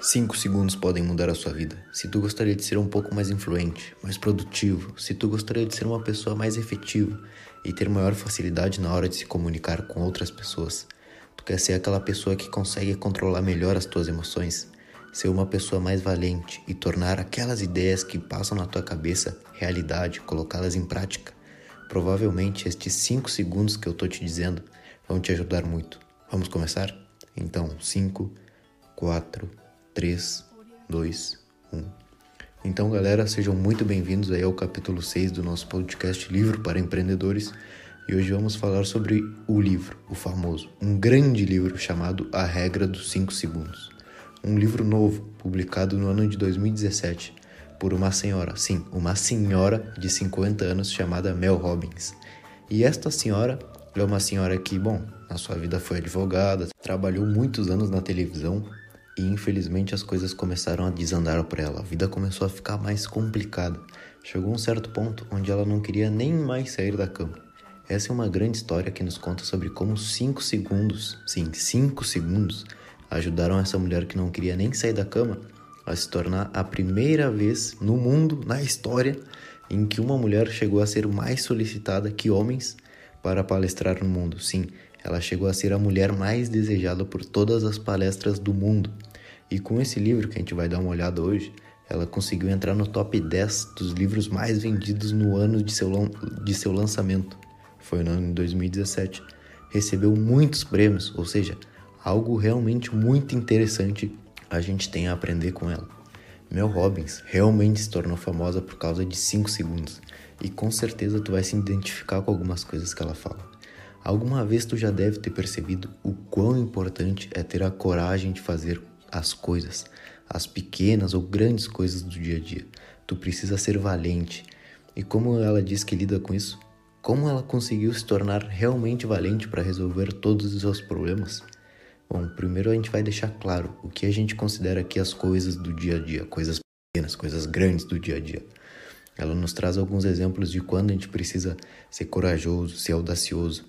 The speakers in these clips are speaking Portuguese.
5 segundos podem mudar a sua vida. Se tu gostaria de ser um pouco mais influente, mais produtivo, se tu gostaria de ser uma pessoa mais efetiva e ter maior facilidade na hora de se comunicar com outras pessoas, tu quer ser aquela pessoa que consegue controlar melhor as tuas emoções, ser uma pessoa mais valente e tornar aquelas ideias que passam na tua cabeça realidade, colocá-las em prática. Provavelmente estes 5 segundos que eu tô te dizendo vão te ajudar muito. Vamos começar? Então, 5, 4, 3, 2, 1. Então, galera, sejam muito bem-vindos aí ao capítulo 6 do nosso podcast Livro para Empreendedores. E hoje vamos falar sobre o livro, o famoso, um grande livro chamado A Regra dos 5 Segundos. Um livro novo, publicado no ano de 2017, por uma senhora, sim, uma senhora de 50 anos chamada Mel Robbins. E esta senhora é uma senhora que, bom, na sua vida foi advogada, trabalhou muitos anos na televisão e infelizmente as coisas começaram a desandar para ela. A vida começou a ficar mais complicada. Chegou um certo ponto onde ela não queria nem mais sair da cama. Essa é uma grande história que nos conta sobre como 5 segundos, sim, 5 segundos, ajudaram essa mulher que não queria nem sair da cama a se tornar a primeira vez no mundo, na história, em que uma mulher chegou a ser mais solicitada que homens para palestrar no mundo. Sim, ela chegou a ser a mulher mais desejada por todas as palestras do mundo. E com esse livro que a gente vai dar uma olhada hoje, ela conseguiu entrar no top 10 dos livros mais vendidos no ano de seu, de seu lançamento. Foi no ano de 2017. Recebeu muitos prêmios, ou seja, algo realmente muito interessante a gente tem a aprender com ela. Mel Robbins realmente se tornou famosa por causa de 5 segundos, e com certeza tu vai se identificar com algumas coisas que ela fala. Alguma vez tu já deve ter percebido o quão importante é ter a coragem de fazer as coisas, as pequenas ou grandes coisas do dia a dia. Tu precisa ser valente. E como ela diz que lida com isso? Como ela conseguiu se tornar realmente valente para resolver todos os seus problemas? Bom, primeiro a gente vai deixar claro o que a gente considera aqui as coisas do dia a dia, coisas pequenas, coisas grandes do dia a dia. Ela nos traz alguns exemplos de quando a gente precisa ser corajoso, ser audacioso.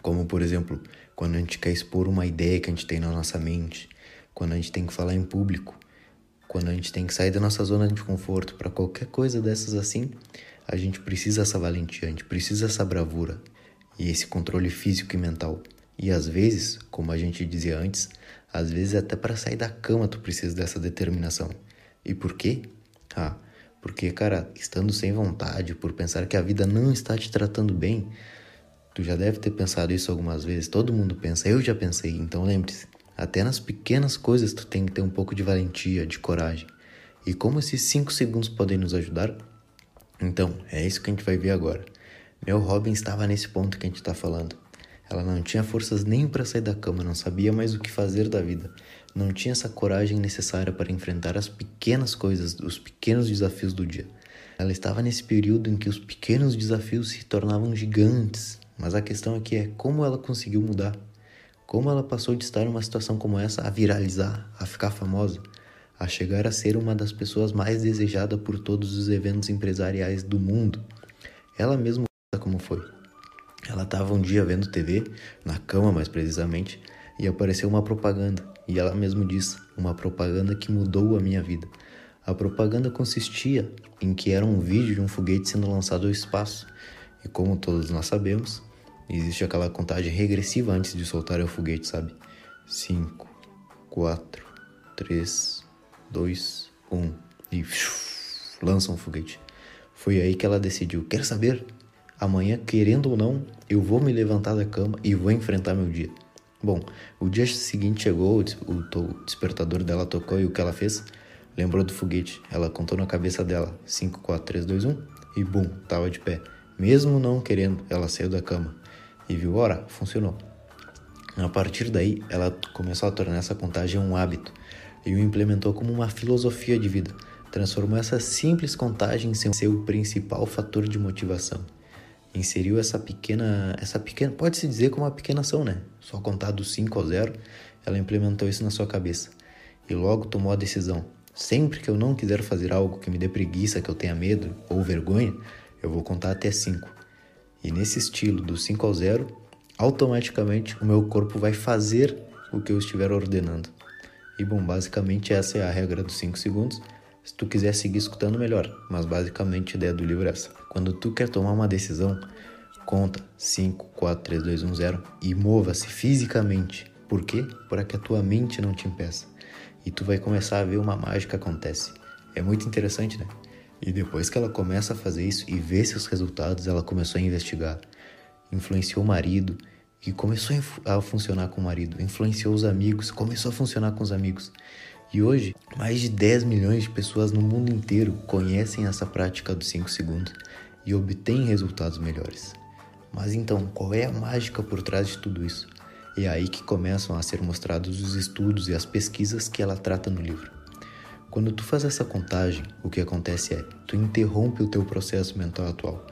Como, por exemplo, quando a gente quer expor uma ideia que a gente tem na nossa mente, quando a gente tem que falar em público, quando a gente tem que sair da nossa zona de conforto, para qualquer coisa dessas assim, a gente precisa essa valentia, a gente precisa essa bravura e esse controle físico e mental. E às vezes, como a gente dizia antes, às vezes até para sair da cama tu precisa dessa determinação. E por quê? Ah, porque, cara, estando sem vontade, por pensar que a vida não está te tratando bem, tu já deve ter pensado isso algumas vezes. Todo mundo pensa, eu já pensei. Então lembre-se, até nas pequenas coisas tu tem que ter um pouco de valentia, de coragem. E como esses 5 segundos podem nos ajudar? Então, é isso que a gente vai ver agora. Meu Robin estava nesse ponto que a gente está falando. Ela não tinha forças nem para sair da cama, não sabia mais o que fazer da vida. Não tinha essa coragem necessária para enfrentar as pequenas coisas, os pequenos desafios do dia. Ela estava nesse período em que os pequenos desafios se tornavam gigantes. Mas a questão aqui é como ela conseguiu mudar. Como ela passou de estar numa situação como essa a viralizar, a ficar famosa, a chegar a ser uma das pessoas mais desejadas por todos os eventos empresariais do mundo. Ela mesma como foi. Ela estava um dia vendo TV, na cama mais precisamente, e apareceu uma propaganda. E ela mesma disse: uma propaganda que mudou a minha vida. A propaganda consistia em que era um vídeo de um foguete sendo lançado ao espaço. E como todos nós sabemos, existe aquela contagem regressiva antes de soltar o foguete, sabe? 5, 4, 3, 2, 1 e lança um foguete. Foi aí que ela decidiu: quer saber? Amanhã, querendo ou não, eu vou me levantar da cama e vou enfrentar meu dia. Bom, o dia seguinte chegou, o despertador dela tocou e o que ela fez? Lembrou do foguete. Ela contou na cabeça dela: 5, 4, 3, 2, 1 e bum, tava de pé. Mesmo não querendo, ela saiu da cama e viu, ora, funcionou. A partir daí, ela começou a tornar essa contagem um hábito e o implementou como uma filosofia de vida. Transformou essa simples contagem em seu principal fator de motivação inseriu essa pequena, essa pequena, pode-se dizer como uma pequena ação, né? Só contar do 5 ao 0, ela implementou isso na sua cabeça e logo tomou a decisão. Sempre que eu não quiser fazer algo que me dê preguiça, que eu tenha medo ou vergonha, eu vou contar até 5. E nesse estilo, do 5 ao 0, automaticamente o meu corpo vai fazer o que eu estiver ordenando. E bom, basicamente essa é a regra dos 5 segundos. Se tu quiser seguir escutando, melhor. Mas basicamente a ideia do livro é essa. Quando tu quer tomar uma decisão, conta 5, 4, 3, 2, 1, 0 e mova-se fisicamente. Por quê? Para que a tua mente não te impeça. E tu vai começar a ver uma mágica acontece. É muito interessante, né? E depois que ela começa a fazer isso e vê seus resultados, ela começou a investigar. Influenciou o marido e começou a funcionar com o marido. Influenciou os amigos, começou a funcionar com os amigos. E hoje, mais de 10 milhões de pessoas no mundo inteiro conhecem essa prática dos 5 segundos e obtêm resultados melhores. Mas então, qual é a mágica por trás de tudo isso? É aí que começam a ser mostrados os estudos e as pesquisas que ela trata no livro. Quando tu faz essa contagem, o que acontece é, tu interrompe o teu processo mental atual.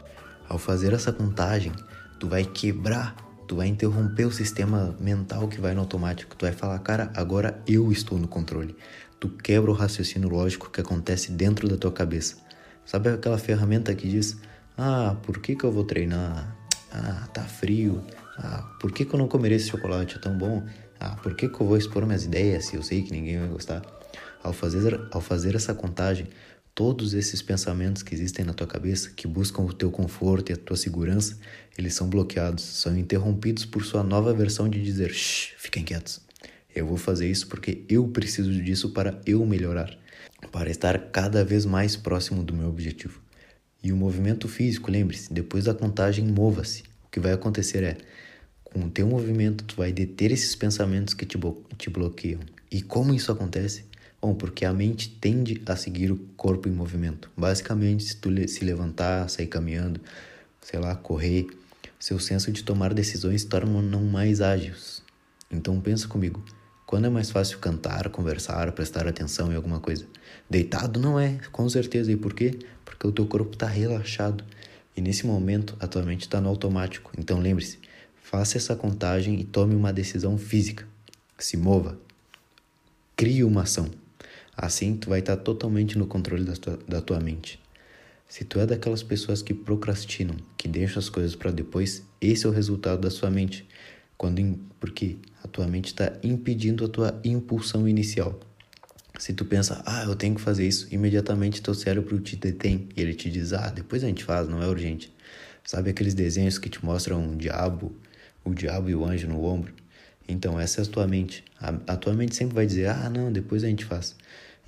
Ao fazer essa contagem, tu vai quebrar, tu vai interromper o sistema mental que vai no automático. Tu vai falar, cara, agora eu estou no controle. Tu quebra o raciocínio lógico que acontece dentro da tua cabeça. Sabe aquela ferramenta que diz, ah, por que, que eu vou treinar? Ah, tá frio. Ah, por que, que eu não comeria esse chocolate? É tão bom. Ah, por que, que eu vou expor minhas ideias se eu sei que ninguém vai gostar? Ao fazer, ao fazer essa contagem, todos esses pensamentos que existem na tua cabeça, que buscam o teu conforto e a tua segurança, eles são bloqueados, são interrompidos por sua nova versão de dizer: Shh, fiquem quietos. Eu vou fazer isso porque eu preciso disso para eu melhorar, para estar cada vez mais próximo do meu objetivo. E o movimento físico, lembre-se, depois da contagem, mova-se. O que vai acontecer é, com o teu movimento, tu vai deter esses pensamentos que te, te bloqueiam. E como isso acontece? Bom, porque a mente tende a seguir o corpo em movimento. Basicamente, se tu se levantar, sair caminhando, sei lá, correr, seu senso de tomar decisões torna não mais ágeis. Então pensa comigo, quando é mais fácil cantar, conversar, prestar atenção em alguma coisa? Deitado não é, com certeza. E por quê? Porque o teu corpo está relaxado. E nesse momento, a tua mente está no automático. Então lembre-se, faça essa contagem e tome uma decisão física. Se mova. Crie uma ação. Assim, tu vai estar totalmente no controle da tua, da tua mente. Se tu é daquelas pessoas que procrastinam, que deixam as coisas para depois, esse é o resultado da sua mente. Quando, porque a tua mente está impedindo a tua impulsão inicial. Se tu pensa, ah, eu tenho que fazer isso, imediatamente teu cérebro te detém e ele te diz, ah, depois a gente faz, não é urgente. Sabe aqueles desenhos que te mostram um diabo, o diabo e o anjo no ombro? Então, essa é a tua mente. A, a tua mente sempre vai dizer, ah, não, depois a gente faz.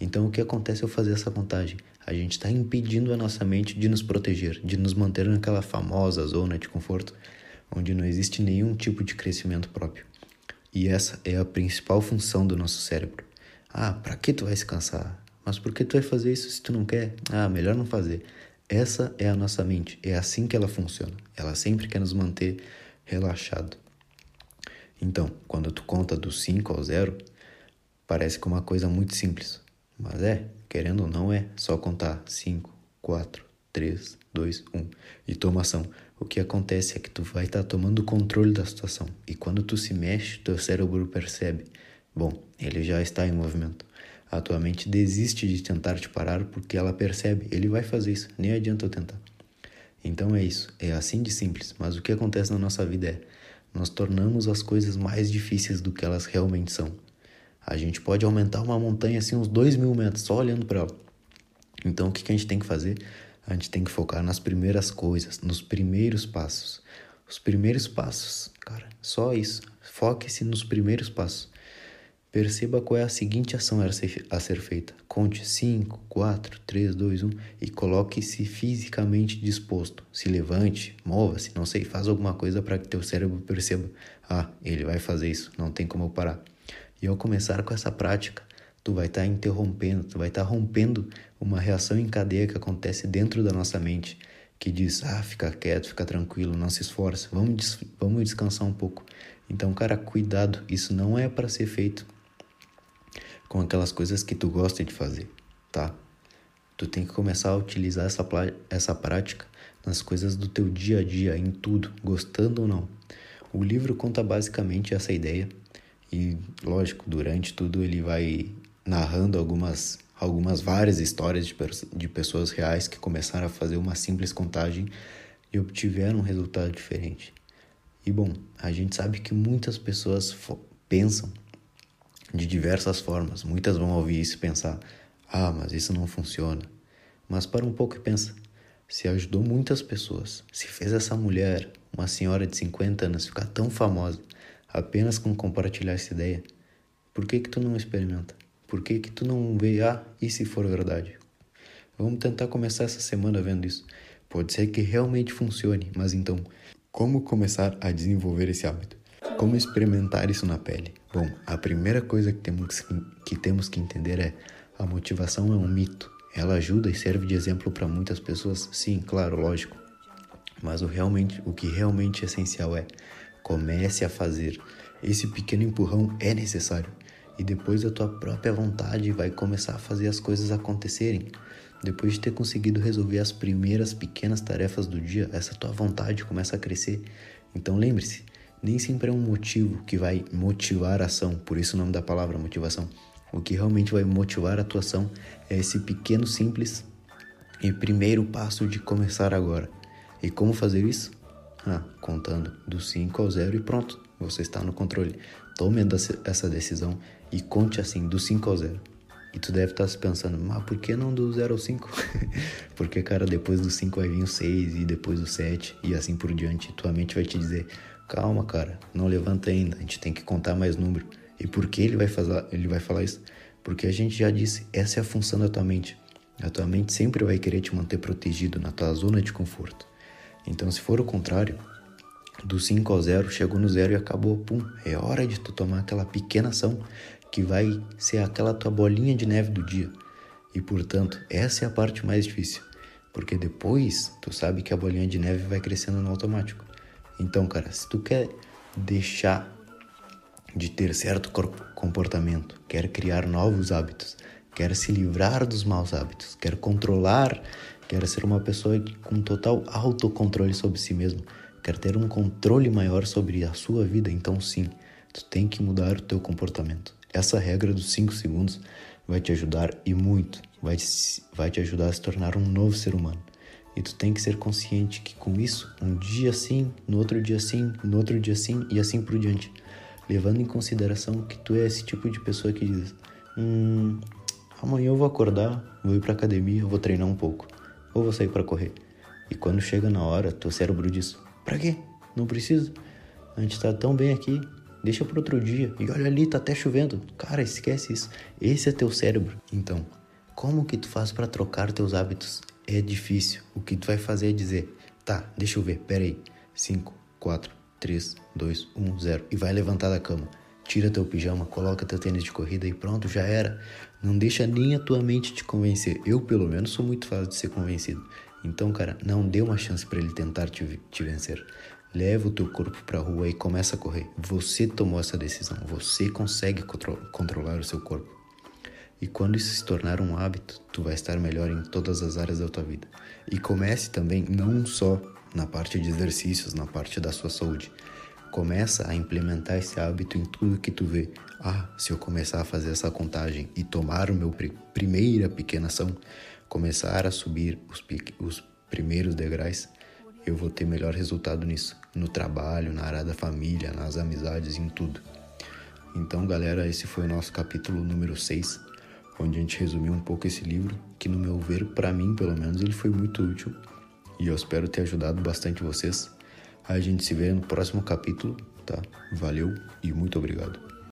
Então, o que acontece ao fazer essa contagem? A gente está impedindo a nossa mente de nos proteger, de nos manter naquela famosa zona de conforto, onde não existe nenhum tipo de crescimento próprio. E essa é a principal função do nosso cérebro. Ah, para que tu vai se cansar? Mas por que tu vai fazer isso se tu não quer? Ah, melhor não fazer. Essa é a nossa mente, é assim que ela funciona. Ela sempre quer nos manter relaxado. Então, quando tu conta do 5 ao 0, parece que é uma coisa muito simples. Mas é, querendo ou não, é só contar 5, 4, 3, 2, 1 e toma ação. O que acontece é que tu vai estar tá tomando o controle da situação e quando tu se mexe, teu cérebro percebe, bom, ele já está em movimento. A tua mente desiste de tentar te parar porque ela percebe, ele vai fazer isso, nem adianta eu tentar. Então é isso, é assim de simples, mas o que acontece na nossa vida é nós tornamos as coisas mais difíceis do que elas realmente são. A gente pode aumentar uma montanha assim uns dois mil metros só olhando para ela. Então o que, que a gente tem que fazer? A gente tem que focar nas primeiras coisas, nos primeiros passos. Os primeiros passos, cara, só isso. Foque-se nos primeiros passos. Perceba qual é a seguinte ação a ser feita. Conte 5, 4, 3, 2, 1 e coloque-se fisicamente disposto. Se levante, mova-se, não sei, faz alguma coisa para que teu cérebro perceba: ah, ele vai fazer isso, não tem como eu parar. E ao começar com essa prática, tu vai estar tá interrompendo, tu vai estar tá rompendo uma reação em cadeia que acontece dentro da nossa mente, que diz: "Ah, fica quieto, fica tranquilo, não se esforce, vamos des vamos descansar um pouco". Então, cara, cuidado, isso não é para ser feito com aquelas coisas que tu gosta de fazer, tá? Tu tem que começar a utilizar essa, essa prática nas coisas do teu dia a dia, em tudo, gostando ou não. O livro conta basicamente essa ideia e, lógico, durante tudo ele vai narrando algumas, algumas várias histórias de, de pessoas reais que começaram a fazer uma simples contagem e obtiveram um resultado diferente. E bom, a gente sabe que muitas pessoas pensam de diversas formas. Muitas vão ouvir isso e pensar: ah, mas isso não funciona. Mas para um pouco e pensa: se ajudou muitas pessoas, se fez essa mulher, uma senhora de 50 anos, ficar tão famosa apenas com compartilhar essa ideia, por que que tu não experimenta? Por que que tu não vê, ah, e se for verdade? Vamos tentar começar essa semana vendo isso. Pode ser que realmente funcione, mas então, como começar a desenvolver esse hábito? Como experimentar isso na pele? Bom, a primeira coisa que temos que, temos que entender é a motivação é um mito. Ela ajuda e serve de exemplo para muitas pessoas, sim, claro, lógico. Mas o, realmente, o que realmente é essencial é comece a fazer. Esse pequeno empurrão é necessário. E depois a tua própria vontade vai começar a fazer as coisas acontecerem. Depois de ter conseguido resolver as primeiras pequenas tarefas do dia, essa tua vontade começa a crescer. Então lembre-se, nem sempre é um motivo que vai motivar a ação, por isso o nome da palavra motivação. O que realmente vai motivar a tua ação é esse pequeno simples e primeiro passo de começar agora. E como fazer isso? Ah, contando do 5 ao 0 e pronto, você está no controle. Tome essa decisão e conte assim, do 5 ao 0. E tu deve estar se pensando, mas por que não do 0 ao 5? Porque, cara, depois do 5 vai vir o 6 e depois o 7 e assim por diante. Tua mente vai te dizer, calma, cara, não levanta ainda, a gente tem que contar mais número. E por que ele vai, fazer, ele vai falar isso? Porque a gente já disse, essa é a função da tua mente. A tua mente sempre vai querer te manter protegido na tua zona de conforto. Então, se for o contrário, do 5 ao 0, chegou no 0 e acabou, pum, é hora de tu tomar aquela pequena ação que vai ser aquela tua bolinha de neve do dia. E portanto, essa é a parte mais difícil, porque depois tu sabe que a bolinha de neve vai crescendo no automático. Então, cara, se tu quer deixar de ter certo comportamento, quer criar novos hábitos, quer se livrar dos maus hábitos, quer controlar, quer ser uma pessoa com total autocontrole sobre si mesmo, quer ter um controle maior sobre a sua vida, então sim, tu tem que mudar o teu comportamento. Essa regra dos 5 segundos vai te ajudar e muito, vai, vai te ajudar a se tornar um novo ser humano. E tu tem que ser consciente que com isso, um dia sim, no outro dia sim, no outro dia sim e assim por diante. Levando em consideração que tu é esse tipo de pessoa que diz: Hum, amanhã eu vou acordar, vou ir pra academia, vou treinar um pouco, ou vou sair para correr. E quando chega na hora, teu cérebro diz: Pra quê? Não precisa. A gente tá tão bem aqui, Deixa para outro dia. E olha ali, tá até chovendo. Cara, esquece isso. Esse é teu cérebro. Então, como que tu faz para trocar teus hábitos? É difícil. O que tu vai fazer é dizer: "Tá, deixa eu ver. Pera aí. 5, 4, 3, 2, 1, 0 e vai levantar da cama. Tira teu pijama, coloca teu tênis de corrida e pronto, já era. Não deixa nem a tua mente te convencer. Eu, pelo menos, sou muito fácil de ser convencido. Então, cara, não dê uma chance para ele tentar te, te vencer. Leva o teu corpo para a rua e começa a correr. Você tomou essa decisão, você consegue contro controlar o seu corpo. E quando isso se tornar um hábito, tu vai estar melhor em todas as áreas da tua vida. E comece também não só na parte de exercícios, na parte da sua saúde. Começa a implementar esse hábito em tudo que tu vê. Ah, se eu começar a fazer essa contagem e tomar o meu pr primeira pequena ação, começar a subir os, os primeiros degraus, eu vou ter melhor resultado nisso, no trabalho, na área da família, nas amizades, em tudo. Então, galera, esse foi o nosso capítulo número 6, onde a gente resumiu um pouco esse livro, que no meu ver, para mim, pelo menos, ele foi muito útil e eu espero ter ajudado bastante vocês. A gente se vê no próximo capítulo, tá? Valeu e muito obrigado.